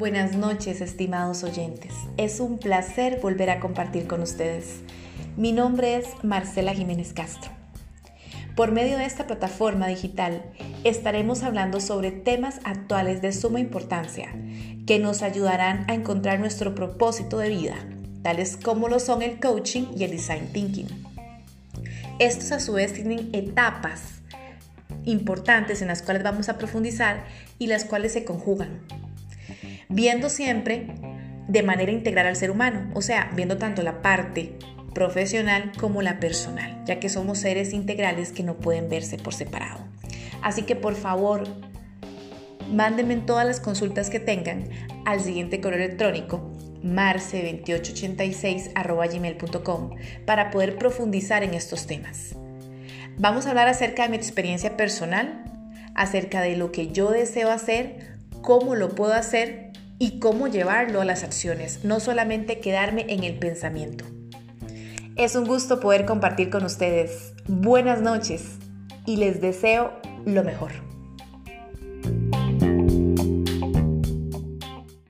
Buenas noches, estimados oyentes. Es un placer volver a compartir con ustedes. Mi nombre es Marcela Jiménez Castro. Por medio de esta plataforma digital estaremos hablando sobre temas actuales de suma importancia que nos ayudarán a encontrar nuestro propósito de vida, tales como lo son el coaching y el design thinking. Estos a su vez tienen etapas importantes en las cuales vamos a profundizar y las cuales se conjugan viendo siempre de manera integral al ser humano, o sea, viendo tanto la parte profesional como la personal, ya que somos seres integrales que no pueden verse por separado. Así que por favor, mándenme todas las consultas que tengan al siguiente correo electrónico marce2886.gmail.com para poder profundizar en estos temas. Vamos a hablar acerca de mi experiencia personal, acerca de lo que yo deseo hacer, cómo lo puedo hacer y cómo llevarlo a las acciones, no solamente quedarme en el pensamiento. Es un gusto poder compartir con ustedes. Buenas noches y les deseo lo mejor.